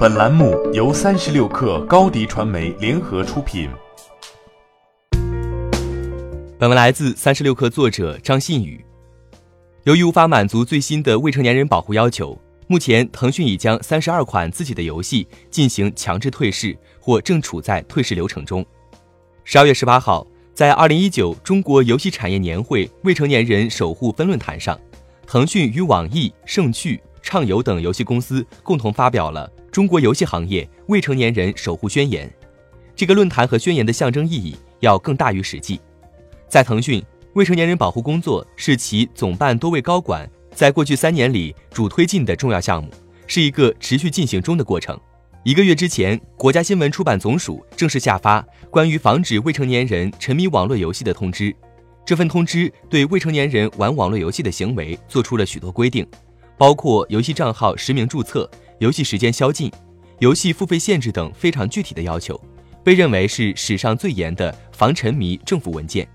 本栏目由三十六氪高低传媒联合出品。本文来自三十六氪作者张信宇。由于无法满足最新的未成年人保护要求，目前腾讯已将三十二款自己的游戏进行强制退市，或正处在退市流程中。十二月十八号，在二零一九中国游戏产业年会未成年人守护分论坛上，腾讯与网易、盛趣、畅游等游戏公司共同发表了。中国游戏行业未成年人守护宣言，这个论坛和宣言的象征意义要更大于实际。在腾讯，未成年人保护工作是其总办多位高管在过去三年里主推进的重要项目，是一个持续进行中的过程。一个月之前，国家新闻出版总署正式下发关于防止未成年人沉迷网络游戏的通知。这份通知对未成年人玩网络游戏的行为做出了许多规定，包括游戏账号实名注册。游戏时间宵禁、游戏付费限制等非常具体的要求，被认为是史上最严的防沉迷政府文件。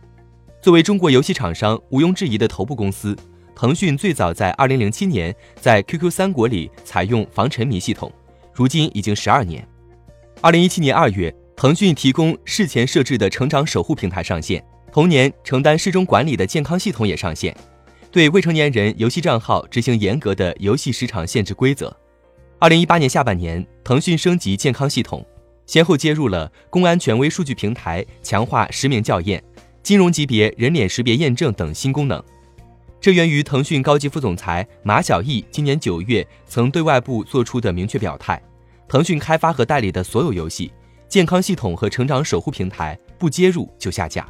作为中国游戏厂商毋庸置疑的头部公司，腾讯最早在2007年在 QQ 三国里采用防沉迷系统，如今已经十二年。2017年2月，腾讯提供事前设置的成长守护平台上线，同年承担事中管理的健康系统也上线，对未成年人游戏账号执行严格的游戏时长限制规则。二零一八年下半年，腾讯升级健康系统，先后接入了公安权威数据平台，强化实名校验、金融级别人脸识别验证等新功能。这源于腾讯高级副总裁马晓毅今年九月曾对外部做出的明确表态：腾讯开发和代理的所有游戏，健康系统和成长守护平台不接入就下架。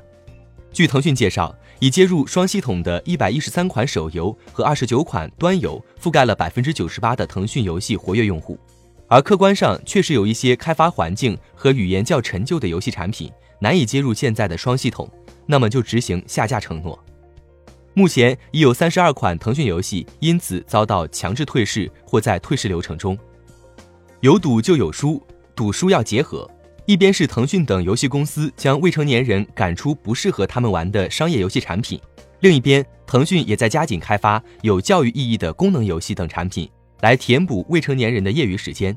据腾讯介绍。已接入双系统的一百一十三款手游和二十九款端游，覆盖了百分之九十八的腾讯游戏活跃用户。而客观上确实有一些开发环境和语言较陈旧的游戏产品难以接入现在的双系统，那么就执行下架承诺。目前已有三十二款腾讯游戏因此遭到强制退市或在退市流程中。有赌就有输，赌输要结合。一边是腾讯等游戏公司将未成年人赶出不适合他们玩的商业游戏产品，另一边腾讯也在加紧开发有教育意义的功能游戏等产品，来填补未成年人的业余时间。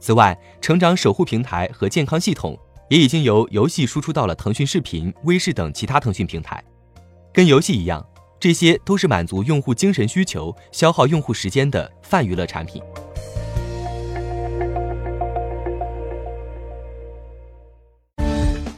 此外，成长守护平台和健康系统也已经由游戏输出到了腾讯视频、微视等其他腾讯平台。跟游戏一样，这些都是满足用户精神需求、消耗用户时间的泛娱乐产品。